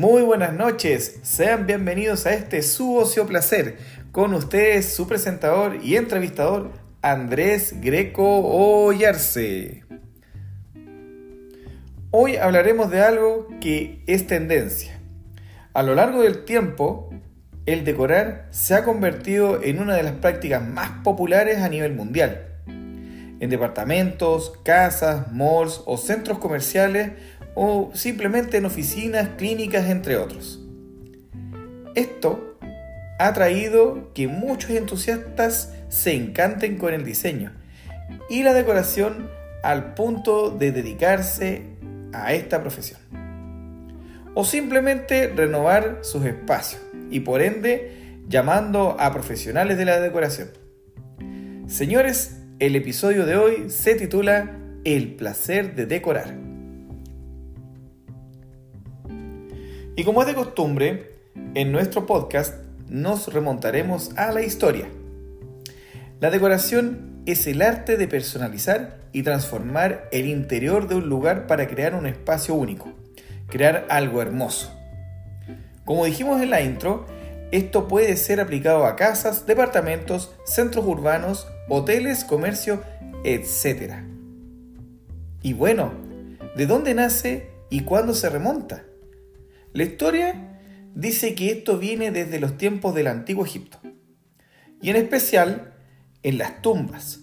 Muy buenas noches, sean bienvenidos a este su ocio placer. Con ustedes su presentador y entrevistador Andrés Greco Ollarse. Hoy hablaremos de algo que es tendencia. A lo largo del tiempo, el decorar se ha convertido en una de las prácticas más populares a nivel mundial. En departamentos, casas, malls o centros comerciales o simplemente en oficinas, clínicas, entre otros. Esto ha traído que muchos entusiastas se encanten con el diseño y la decoración al punto de dedicarse a esta profesión. O simplemente renovar sus espacios y por ende llamando a profesionales de la decoración. Señores, el episodio de hoy se titula El placer de decorar. Y como es de costumbre, en nuestro podcast nos remontaremos a la historia. La decoración es el arte de personalizar y transformar el interior de un lugar para crear un espacio único, crear algo hermoso. Como dijimos en la intro, esto puede ser aplicado a casas, departamentos, centros urbanos, hoteles, comercio, etc. Y bueno, ¿de dónde nace y cuándo se remonta? La historia dice que esto viene desde los tiempos del antiguo Egipto, y en especial en las tumbas,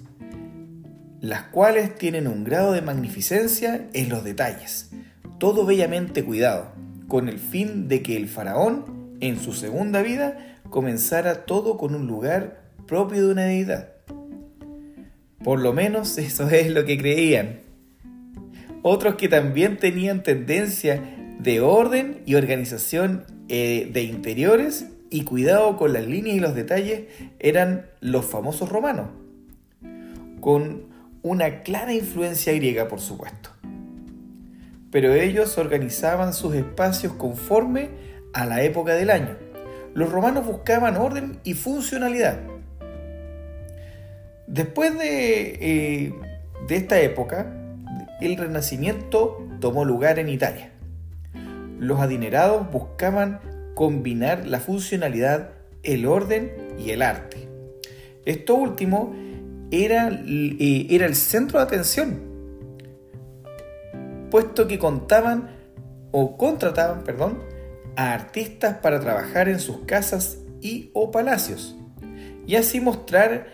las cuales tienen un grado de magnificencia en los detalles, todo bellamente cuidado, con el fin de que el faraón en su segunda vida comenzara todo con un lugar propio de una deidad. Por lo menos eso es lo que creían. Otros que también tenían tendencia de orden y organización eh, de interiores y cuidado con las líneas y los detalles eran los famosos romanos, con una clara influencia griega por supuesto. Pero ellos organizaban sus espacios conforme a la época del año. Los romanos buscaban orden y funcionalidad. Después de, eh, de esta época, el renacimiento tomó lugar en Italia. Los adinerados buscaban combinar la funcionalidad, el orden y el arte. Esto último era, eh, era el centro de atención, puesto que contaban o contrataban, perdón, a artistas para trabajar en sus casas y o palacios, y así mostrar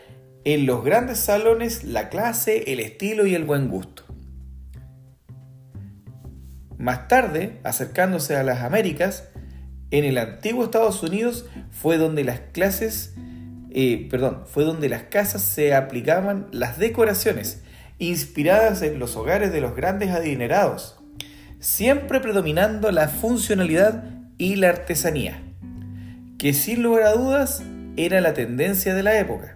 en los grandes salones la clase, el estilo y el buen gusto. Más tarde, acercándose a las Américas, en el antiguo Estados Unidos fue donde las clases, eh, perdón, fue donde las casas se aplicaban las decoraciones inspiradas en los hogares de los grandes adinerados, siempre predominando la funcionalidad y la artesanía, que sin lugar a dudas era la tendencia de la época.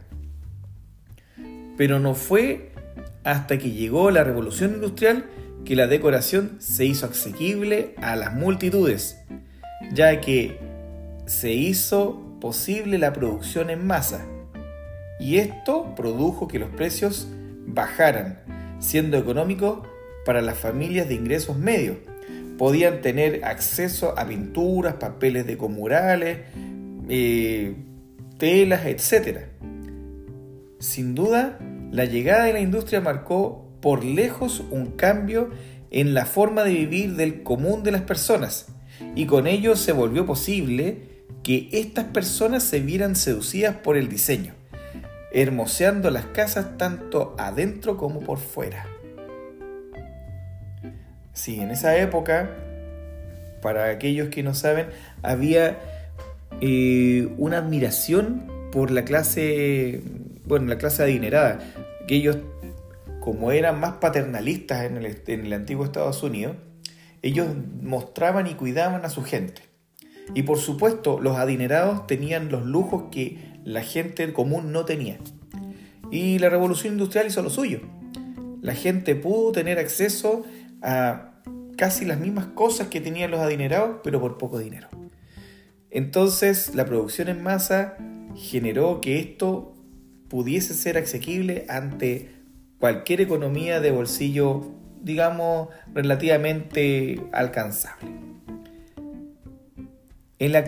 Pero no fue hasta que llegó la revolución industrial que la decoración se hizo asequible a las multitudes, ya que se hizo posible la producción en masa. Y esto produjo que los precios bajaran, siendo económico para las familias de ingresos medios, podían tener acceso a pinturas, papeles de comurales, eh, telas, etc. Sin duda, la llegada de la industria marcó por lejos un cambio en la forma de vivir del común de las personas y con ello se volvió posible que estas personas se vieran seducidas por el diseño, hermoseando las casas tanto adentro como por fuera. Sí, en esa época, para aquellos que no saben, había eh, una admiración por la clase, bueno, la clase adinerada, que ellos, como eran más paternalistas en el, antiguo Estados Unidos, ellos mostraban y cuidaban a su gente. Y por supuesto, los adinerados tenían los lujos que la gente común no tenía. Y la revolución industrial hizo lo suyo. La gente pudo tener acceso a casi las mismas cosas que tenían los adinerados, pero por poco dinero. Entonces la producción en masa generó que esto pudiese ser asequible ante cualquier economía de bolsillo, digamos, relativamente alcanzable. En la,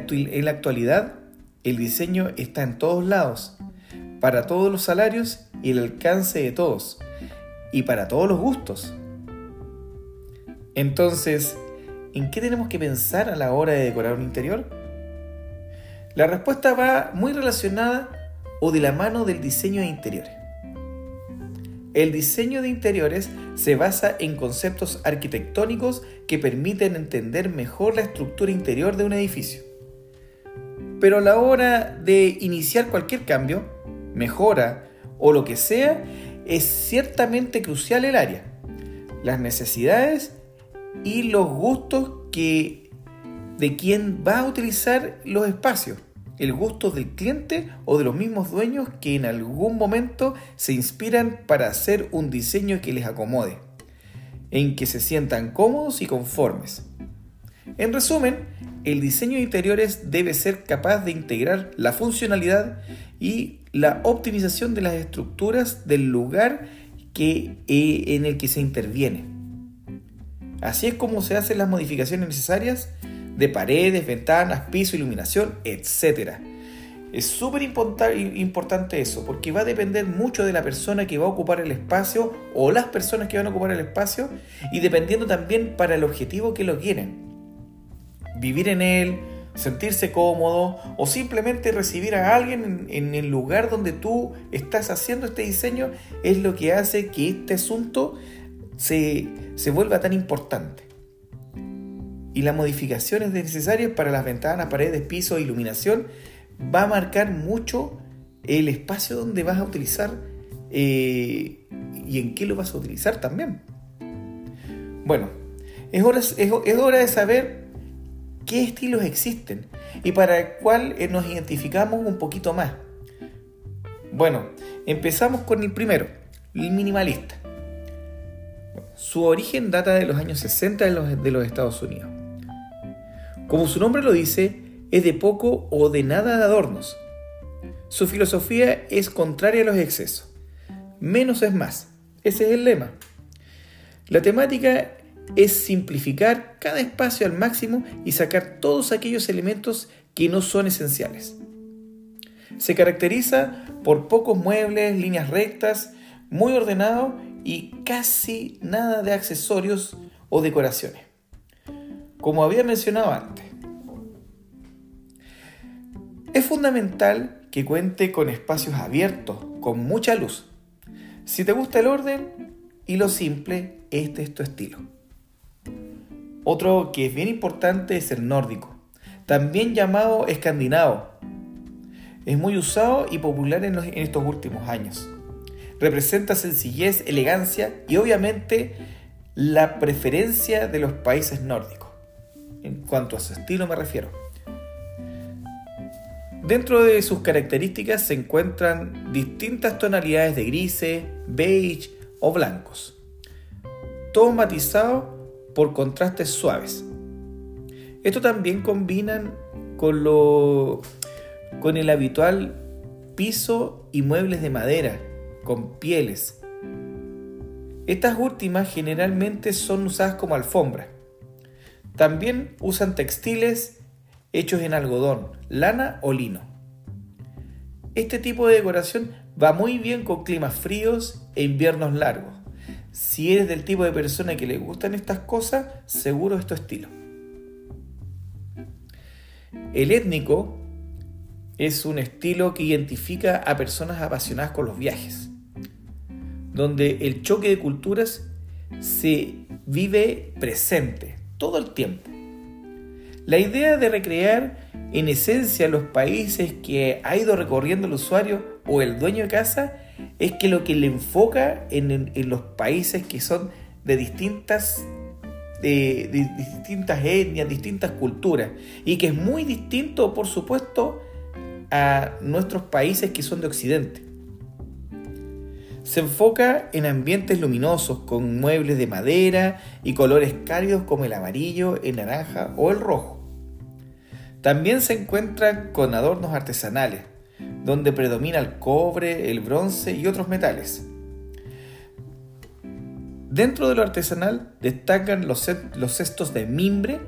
actualidad, el diseño está en todos lados, para todos los salarios y el alcance de todos, y para todos los gustos. Entonces, ¿en qué tenemos que pensar a la hora de decorar un interior? La respuesta va muy relacionada o de la mano del diseño de interiores. El diseño de interiores se basa en conceptos arquitectónicos que permiten entender mejor la estructura interior de un edificio. Pero a la hora de iniciar cualquier cambio, mejora o lo que sea, es ciertamente crucial el área, las necesidades y los gustos que de quien va a utilizar los espacios el gusto del cliente o de los mismos dueños que en algún momento se inspiran para hacer un diseño que les acomode, en que se sientan cómodos y conformes. En resumen, el diseño de interiores debe ser capaz de integrar la funcionalidad y la optimización de las estructuras del lugar que, eh, en el que se interviene. Así es como se hacen las modificaciones necesarias de paredes, ventanas, piso, iluminación, etc. Es súper importante eso, porque va a depender mucho de la persona que va a ocupar el espacio o las personas que van a ocupar el espacio y dependiendo también para el objetivo que lo quieren. Vivir en él, sentirse cómodo o simplemente recibir a alguien en, el lugar donde tú estás haciendo este diseño es lo que hace que este asunto se, se vuelva tan importante y las modificaciones necesarias para las ventanas, paredes, piso e iluminación va a marcar mucho el espacio donde vas a utilizar eh, y en qué lo vas a utilizar también. Bueno, es hora, es, hora de saber qué estilos existen y para cuál eh, nos identificamos un poquito más. Bueno, empezamos con el primero, el minimalista. Su origen data de los años 60 de los Estados Unidos. Como su nombre lo dice, es de poco o de nada de adornos. Su filosofía es contraria a los excesos. Menos es más. Ese es el lema. La temática es simplificar cada espacio al máximo y sacar todos aquellos elementos que no son esenciales. Se caracteriza por pocos muebles, líneas rectas, muy ordenado y casi nada de accesorios o decoraciones como había mencionado antes. Es fundamental que cuente con espacios abiertos, con mucha luz. Si te gusta el orden y lo simple, este es tu estilo. Otro que es bien importante es el nórdico, también llamado escandinavo. Es muy usado y popular en, en estos últimos años. Representa sencillez, elegancia y obviamente la preferencia de los países nórdicos en cuanto a su estilo me refiero. Dentro de sus características se encuentran distintas tonalidades de grises, beige o blancos, todo matizado por contrastes suaves. Esto también combinan con, lo, con el habitual piso y muebles de madera, con pieles. Estas últimas generalmente son usadas como alfombra también usan textiles hechos en algodón, lana o lino. Este tipo de decoración va muy bien con climas fríos e inviernos largos. Si eres del tipo de persona que le gustan estas cosas, seguro es tu estilo. El étnico es un estilo que identifica a personas apasionadas con los viajes, donde el choque de culturas se vive presente, todo el tiempo. La idea de recrear en esencia los países que ha ido recorriendo el usuario o el dueño de casa es que lo que le enfoca en, los países que son de distintas, de, distintas etnias, distintas culturas y que es muy distinto, por supuesto, a nuestros países que son de Occidente. Se enfoca en ambientes luminosos con muebles de madera y colores cálidos como el amarillo, el naranja o el rojo. También se encuentra con adornos artesanales, donde predomina el cobre, el bronce y otros metales. Dentro de lo artesanal destacan los, cestos de mimbre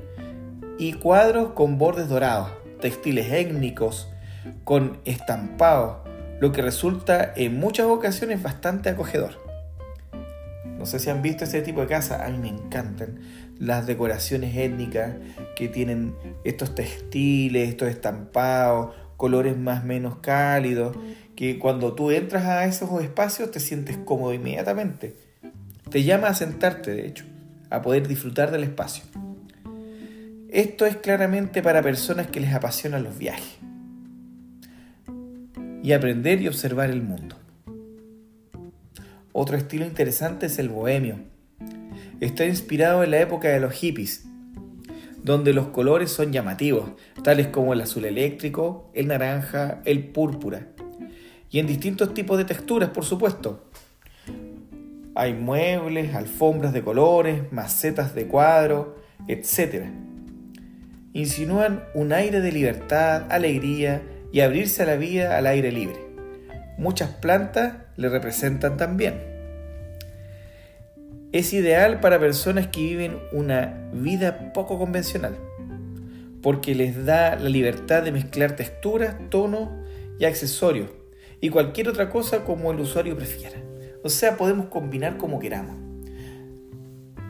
y cuadros con bordes dorados, textiles étnicos, con estampados, lo que resulta en muchas ocasiones bastante acogedor. No sé si han visto ese tipo de casa, a mí me encantan las decoraciones étnicas que tienen estos textiles, estos estampados, colores más menos cálidos, que cuando tú entras a esos espacios te sientes cómodo inmediatamente. Te llama a sentarte, de hecho, a poder disfrutar del espacio. Esto es claramente para personas que les apasionan los viajes y aprender y observar el mundo. Otro estilo interesante es el bohemio. Está inspirado en la época de los hippies, donde los colores son llamativos, tales como el azul eléctrico, el naranja, el púrpura, y en distintos tipos de texturas, por supuesto. Hay muebles, alfombras de colores, macetas de cuadro, etc. Insinúan un aire de libertad, alegría y abrirse a la vida al aire libre. Muchas plantas le representan también. Es ideal para personas que viven una vida poco convencional, porque les da la libertad de mezclar texturas, tonos y accesorios, y cualquier otra cosa como el usuario prefiera. O sea, podemos combinar como queramos.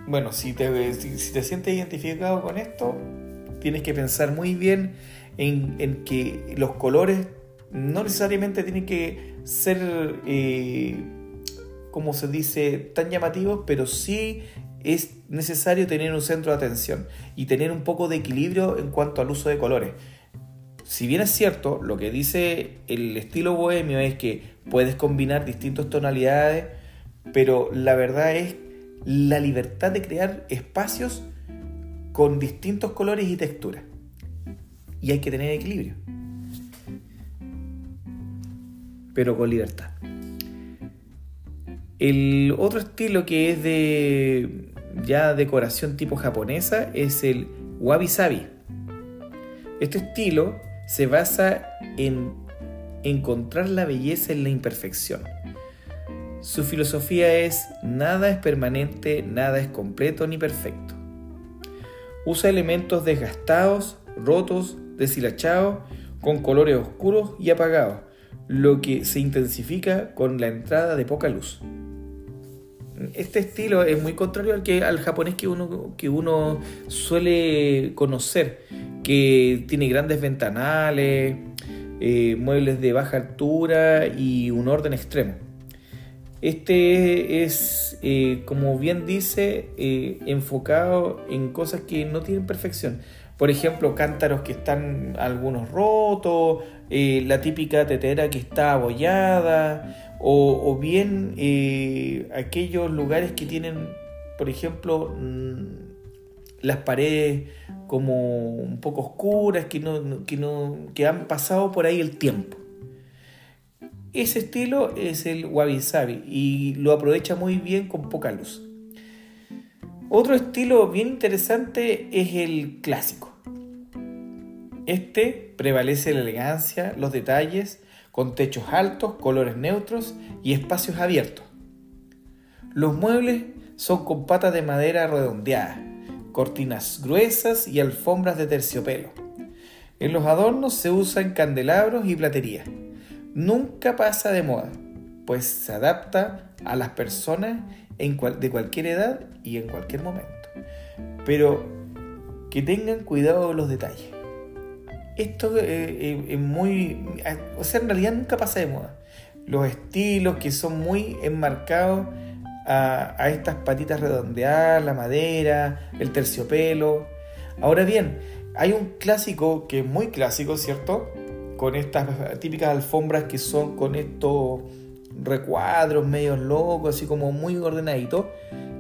Bueno, si te, si te sientes identificado con esto, tienes que pensar muy bien en, que los colores no necesariamente tienen que ser, eh, como se dice, tan llamativos, pero sí es necesario tener un centro de atención y tener un poco de equilibrio en cuanto al uso de colores. Si bien es cierto, lo que dice el estilo bohemio es que puedes combinar distintas tonalidades, pero la verdad es la libertad de crear espacios con distintos colores y texturas y hay que tener equilibrio. Pero con libertad. El otro estilo que es de ya decoración tipo japonesa es el wabi sabi. Este estilo se basa en encontrar la belleza en la imperfección. Su filosofía es nada es permanente, nada es completo ni perfecto. Usa elementos desgastados, rotos, deshilachado con colores oscuros y apagados, lo que se intensifica con la entrada de poca luz. Este estilo es muy contrario al, que, al japonés que uno, que uno suele conocer, que tiene grandes ventanales, eh, muebles de baja altura y un orden extremo. Este es, eh, como bien dice, eh, enfocado en cosas que no tienen perfección. Por ejemplo, cántaros que están algunos rotos, eh, la típica tetera que está abollada, o, bien eh, aquellos lugares que tienen, por ejemplo, mm, las paredes como un poco oscuras, que, no, que, no, que han pasado por ahí el tiempo. Ese estilo es el wabi sabi y lo aprovecha muy bien con poca luz. Otro estilo bien interesante es el clásico. Este prevalece la elegancia, los detalles, con techos altos, colores neutros y espacios abiertos. Los muebles son con patas de madera redondeadas, cortinas gruesas y alfombras de terciopelo. En los adornos se usan candelabros y platería. Nunca pasa de moda, pues se adapta a las personas de cualquier edad y en cualquier momento. Pero que tengan cuidado de los detalles esto eh, eh, es muy... O sea, en realidad nunca pasa de moda. Los estilos que son muy enmarcados a, a estas patitas redondeadas, la madera, el terciopelo. Ahora bien, hay un clásico que es muy clásico, ¿cierto? Con estas típicas alfombras que son con estos recuadros medios locos, así como muy ordenaditos,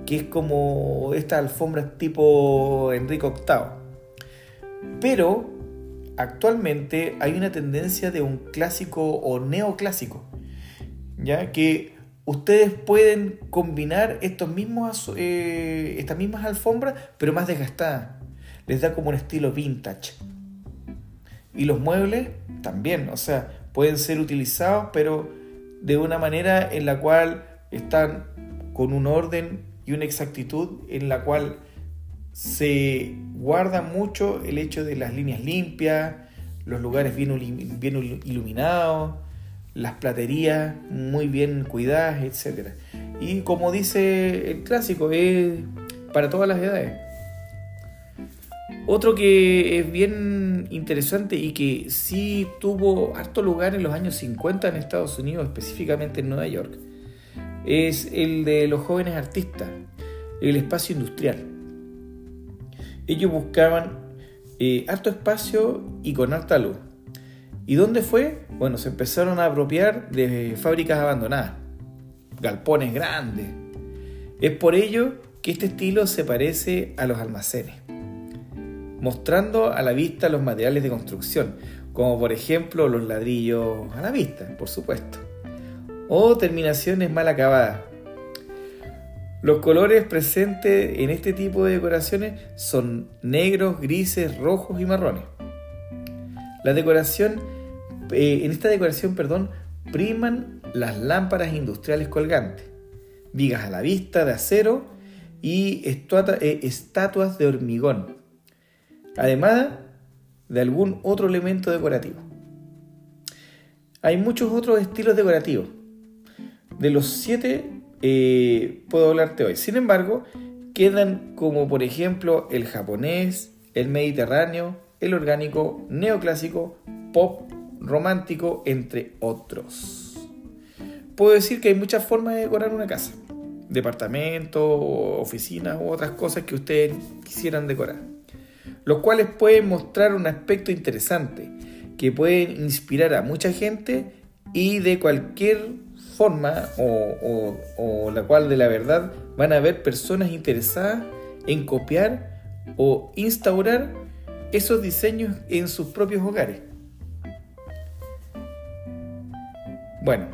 que es como estas alfombras tipo Enrique VIII. Pero actualmente hay una tendencia de un clásico o neoclásico, ya que ustedes pueden combinar estos mismos, eh, estas mismas alfombras, pero más desgastadas. Les da como un estilo vintage. Y los muebles también, o sea, pueden ser utilizados, pero de una manera en la cual están con un orden y una exactitud en la cual se guarda mucho el hecho de las líneas limpias, los lugares bien, bien iluminados, las platerías muy bien cuidadas, etc. Y como dice el clásico, es para todas las edades. Otro que es interesante y que sí tuvo harto lugar en los años 50 en Estados Unidos, específicamente en Nueva York, es el de los jóvenes artistas, el espacio industrial. Ellos buscaban eh, harto espacio y con alta luz. ¿Y dónde fue? Bueno, se empezaron a apropiar de fábricas abandonadas, galpones grandes. Es por ello que este estilo se parece a los almacenes mostrando a la vista los materiales de construcción, como por ejemplo los ladrillos a la vista, por supuesto, o terminaciones mal acabadas. Los colores presentes en este tipo de decoraciones son negros, grises, rojos y marrones. La decoración, eh, en esta decoración, perdón, priman las lámparas industriales colgantes, vigas a la vista de acero y eh, estatuas de hormigón, además de algún otro elemento decorativo. Hay muchos otros estilos decorativos. De los siete eh, puedo hablarte hoy. Sin embargo, quedan como por ejemplo el japonés, el mediterráneo, el orgánico, neoclásico, pop, romántico, entre otros. Puedo decir que hay muchas formas de decorar una casa. Departamento, oficinas u otras cosas que ustedes quisieran decorar los cuales pueden mostrar un aspecto interesante, que pueden inspirar a mucha gente y de cualquier forma o, la cual de la verdad van a haber personas interesadas en copiar o instaurar esos diseños en sus propios hogares. Bueno,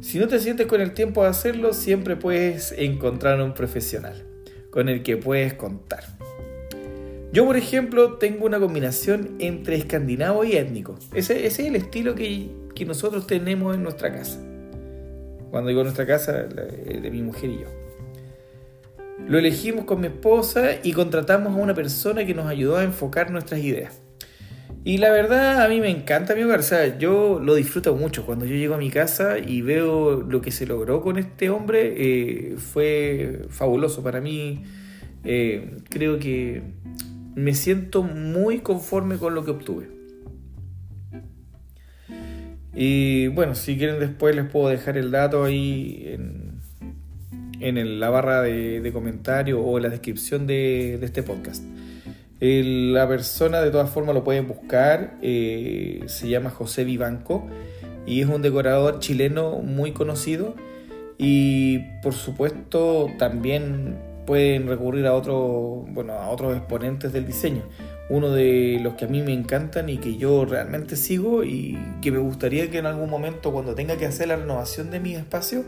si no te sientes con el tiempo de hacerlo, siempre puedes encontrar un profesional con el que puedes contar. Yo, por ejemplo, tengo una combinación entre escandinavo y étnico. Ese, es el estilo que, nosotros tenemos en nuestra casa. Cuando digo nuestra casa, de mi mujer y yo. Lo elegimos con mi esposa y contratamos a una persona que nos ayudó a enfocar nuestras ideas. Y la verdad, a mí me encanta mi hogar. O sea, yo lo disfruto mucho. Cuando yo llego a mi casa y veo lo que se logró con este hombre, eh, fue fabuloso. Para mí, eh, creo que me siento muy conforme con lo que obtuve. Y bueno, si quieren después les puedo dejar el dato ahí en, en la barra de, comentarios o en la descripción de, este podcast. la persona de todas formas lo pueden buscar, eh, se llama José Vivanco y es un decorador chileno muy conocido y por supuesto también pueden recurrir a, otro, bueno, a otros exponentes del diseño. Uno de los que a mí me encantan y que yo realmente sigo y que me gustaría que en algún momento cuando tenga que hacer la renovación de mi espacio,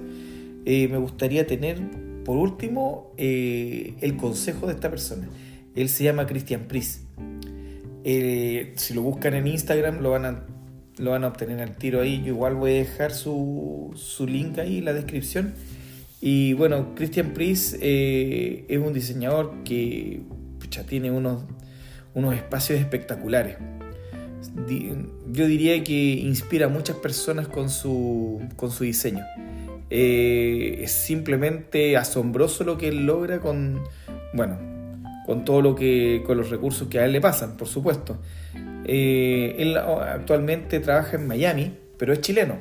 eh, me gustaría tener por último eh, el consejo de esta persona. Él se llama Christian Pris. Eh, si lo buscan en Instagram lo van a, lo van a obtener al tiro ahí. Yo igual voy a dejar su, su link ahí en la descripción y bueno, Christian Pris eh, es un diseñador que ya tiene unos, unos espacios espectaculares. Yo diría que inspira a muchas personas con su, con su diseño. Eh, es simplemente asombroso lo que él logra con, bueno, con todo lo que, con los recursos que a él le pasan, por supuesto. Eh, él actualmente trabaja en Miami, pero es chileno.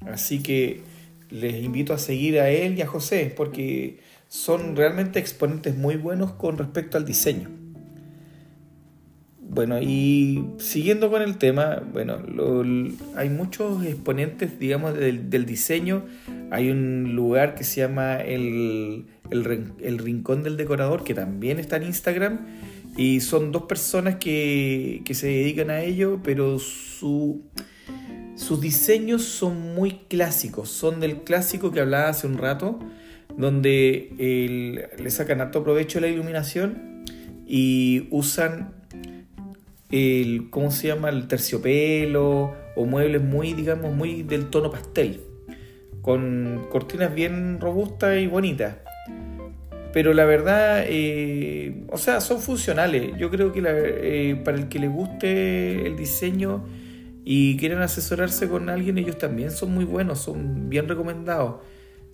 Así que les invito a seguir a él y a José porque son realmente exponentes muy buenos con respecto al diseño. Bueno, y siguiendo con el tema, bueno, hay muchos exponentes, digamos, del, diseño. Hay un lugar que se llama el, el, Rincón del Decorador, que también está en Instagram. Y son dos personas que, que se dedican a ello, pero su, sus diseños son muy clásicos, son del clásico que hablaba hace un rato, donde le sacan harto provecho la iluminación y usan el, ¿cómo se llama? El terciopelo o muebles muy, digamos, muy del tono pastel, con cortinas bien robustas y bonitas. pero la verdad, eh, o sea, son funcionales. Yo creo que eh, para el que le guste el diseño y quieran asesorarse con alguien, ellos también son muy buenos, son bien recomendados.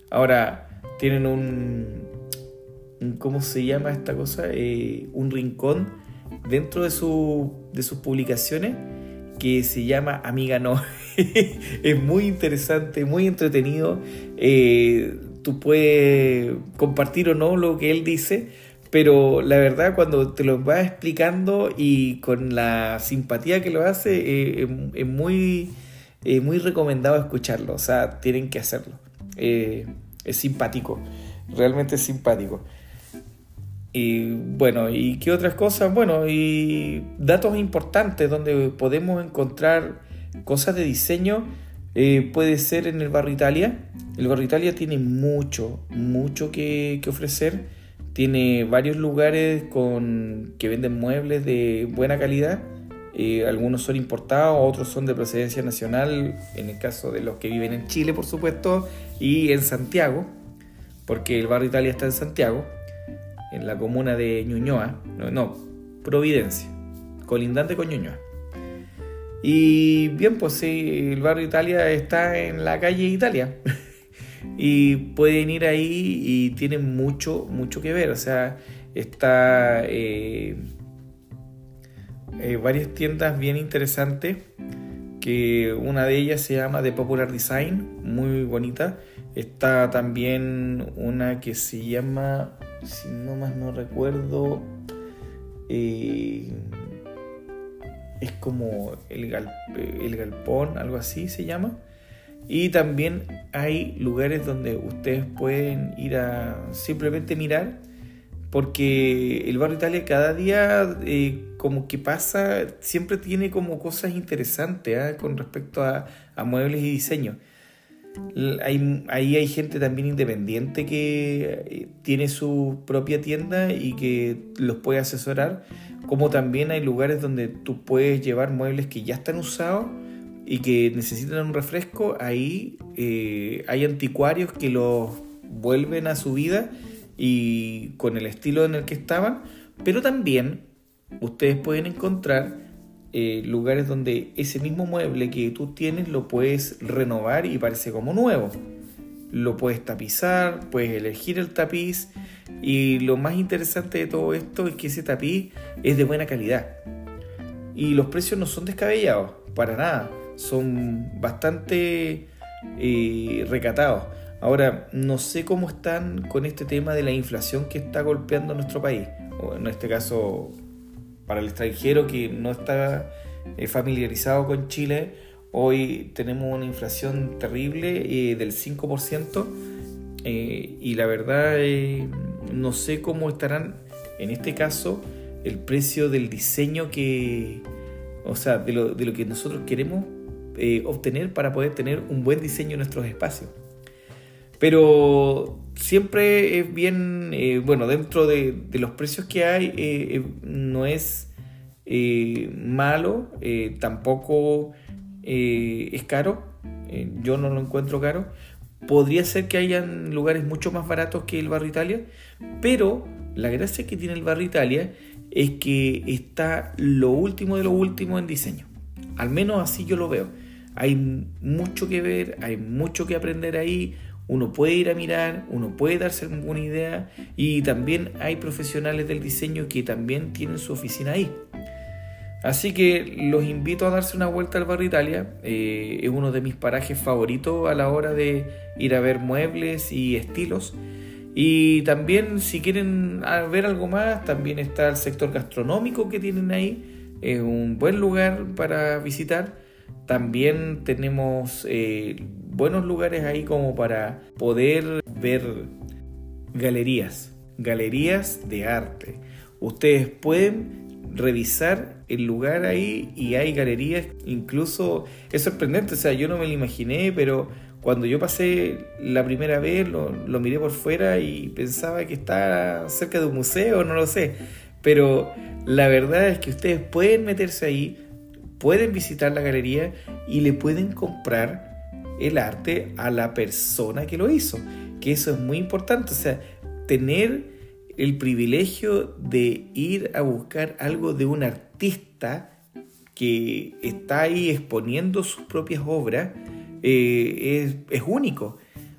Ahora, tienen un, ¿cómo se llama esta cosa? Eh, un rincón dentro de, su, de sus publicaciones que se llama Amiga No. es muy interesante, muy entretenido tú puedes compartir o no lo que él dice, pero la verdad cuando te lo va explicando y con la simpatía que lo hace, eh, es muy, muy recomendado escucharlo, o sea, tienen que hacerlo. Eh, es simpático, realmente es simpático. Y bueno, ¿y qué otras cosas? Bueno, y datos importantes donde podemos encontrar cosas de diseño eh, puede ser en el barrio Italia. El barrio Italia tiene mucho, mucho que, ofrecer. Tiene varios lugares con, que venden muebles de buena calidad. Eh, algunos son importados, otros son de procedencia nacional, en el caso de los que viven en Chile, por supuesto, y en Santiago, porque el barrio Italia está en Santiago, en la comuna de Ñuñoa, no, no Providencia, colindante con Ñuñoa. Y bien, pues sí, el barrio Italia está en la calle Italia. y pueden ir ahí y tienen mucho, mucho que ver. O sea, está eh, eh, varias tiendas bien interesantes. Que una de ellas se llama The Popular Design, muy bonita. Está también una que se llama, si no más no recuerdo, eh, es como el, el galpón, algo así se llama. Y también hay lugares donde ustedes pueden ir a simplemente mirar, porque el barrio Italia cada día eh, como que pasa, siempre tiene como cosas interesantes ¿ah? con respecto a, muebles y diseño. Ahí hay gente también independiente que eh, tiene su propia tienda y que los puede asesorar como también hay lugares donde tú puedes llevar muebles que ya están usados y que necesitan un refresco, ahí eh, hay anticuarios que los vuelven a su vida y con el estilo en el que estaban, pero también ustedes pueden encontrar eh, lugares donde ese mismo mueble que tú tienes lo puedes renovar y parece como nuevo. Lo puedes tapizar, puedes elegir el tapiz y lo más interesante de todo esto es que ese tapiz es de buena calidad. Y los precios no son descabellados, para nada. Son bastante eh, recatados. Ahora, no sé cómo están con este tema de la inflación que está golpeando nuestro país. En este caso, para el extranjero que no está eh, familiarizado con Chile, hoy tenemos una inflación terrible eh, del 5%. y la verdad no sé cómo estarán en este caso el precio del diseño que, o sea, de lo, que nosotros queremos eh, obtener para poder tener un buen diseño en nuestros espacios. Pero siempre es bien, eh, bueno, dentro de, los precios que hay, eh, no es malo, tampoco es caro, yo no lo encuentro caro, Podría ser que hayan lugares mucho más baratos que el barrio Italia, pero la gracia que tiene el barrio Italia es que está lo último de lo último en diseño. Al menos así yo lo veo. Hay mucho que ver, hay mucho que aprender ahí. Uno puede ir a mirar, uno puede darse alguna idea y también hay profesionales del diseño que también tienen su oficina ahí. Así que los invito a darse una vuelta al barrio Italia. Eh, es uno de mis parajes favoritos a la hora de ir a ver muebles y estilos. Y también si quieren ver algo más, también está el sector gastronómico que tienen ahí. Es un buen lugar para visitar. También tenemos eh, buenos lugares ahí como para poder ver galerías, galerías de arte. Ustedes pueden revisar el lugar ahí y hay galerías, incluso es sorprendente, o sea, yo no me lo imaginé, pero cuando yo pasé la primera vez lo, miré por fuera y pensaba que estaba cerca de un museo, no lo sé, pero la verdad es que ustedes pueden meterse ahí, pueden visitar la galería y le pueden comprar el arte a la persona que lo hizo, que eso es muy importante, o sea, tener el privilegio de ir a buscar algo de un artista que está ahí exponiendo sus propias obras eh, es, único.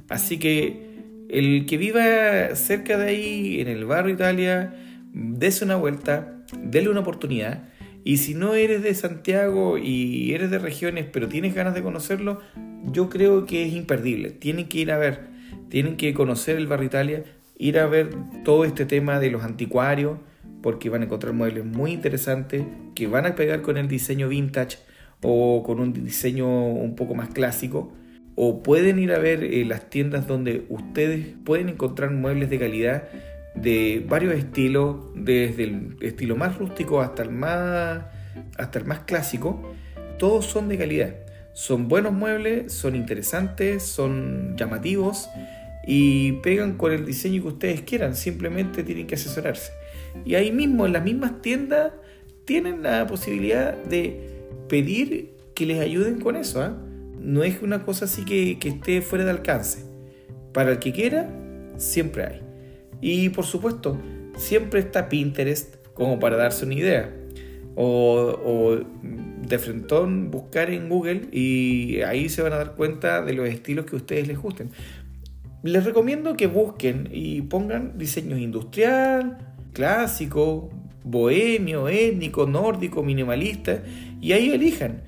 Así que el que viva cerca de ahí, en el barrio Italia, dése una vuelta, déle una oportunidad. Y si no eres de Santiago y eres de regiones, pero tienes ganas de conocerlo, yo creo que es imperdible. Tienen que ir a ver, tienen que conocer el barrio Italia, ir a ver todo este tema de los anticuarios, porque van a encontrar muebles muy interesantes que van a pegar con el diseño vintage o con un diseño un poco más clásico. O pueden ir a ver eh, las tiendas donde ustedes pueden encontrar muebles de calidad de varios estilos, desde el estilo más rústico hasta el más, hasta el más clásico. Todos son de calidad. Son buenos muebles, son interesantes, son llamativos y pegan con el diseño que ustedes quieran. Simplemente tienen que asesorarse. Y ahí mismo, en las mismas tiendas, tienen la posibilidad de pedir que les ayuden con eso. ¿ah? No es una cosa así que, esté fuera de alcance. Para el que quiera, siempre hay. Y por supuesto, siempre está Pinterest como para darse una idea. O, de frentón buscar en Google y ahí se van a dar cuenta de los estilos que a ustedes les gusten. Les recomiendo que busquen y pongan diseños industrial, clásico, bohemio, étnico, nórdico, minimalista, y ahí elijan.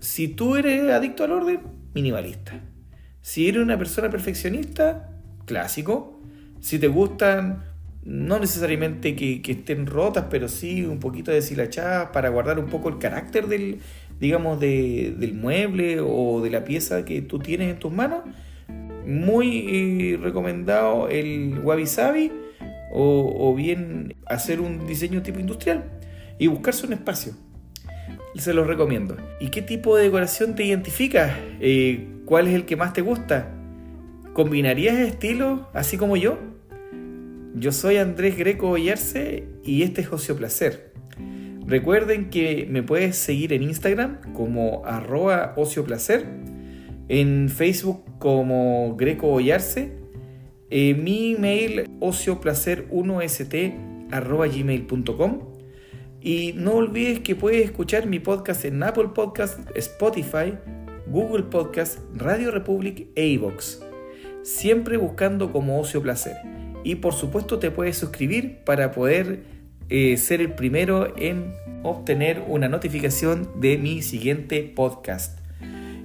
Si tú eres adicto al orden, minimalista. Si eres una persona perfeccionista, clásico. Si te gustan, no necesariamente que, estén rotas, pero sí un poquito deshilachadas para guardar un poco el carácter del, digamos, del mueble o de la pieza que tú tienes en tus manos, muy eh, recomendado el Wabi Sabi o, bien hacer un diseño tipo industrial y buscarse un espacio. Se los recomiendo. ¿Y qué tipo de decoración te identifica? Eh, ¿Cuál es el que más te gusta? ¿Combinarías estilos así como yo? Yo soy Andrés Greco Ollarse y este es Ocio Placer. Recuerden que me puedes seguir en Instagram como arroba ocioplacer, en Facebook como Greco Ollarse eh, mi email ocioplacer1st.gmail.com y no olvides que puedes escuchar mi podcast en Apple Podcast, Spotify, Google Podcast, Radio Republic e iVoox, siempre buscando como Ocio Placer. Y por supuesto te puedes suscribir para poder eh, ser el primero en obtener una notificación de mi siguiente podcast.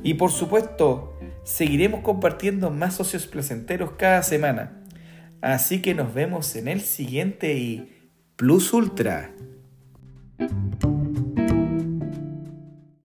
Y por supuesto, seguiremos compartiendo más socios placenteros cada semana. Así que nos vemos en el siguiente y Plus Ultra.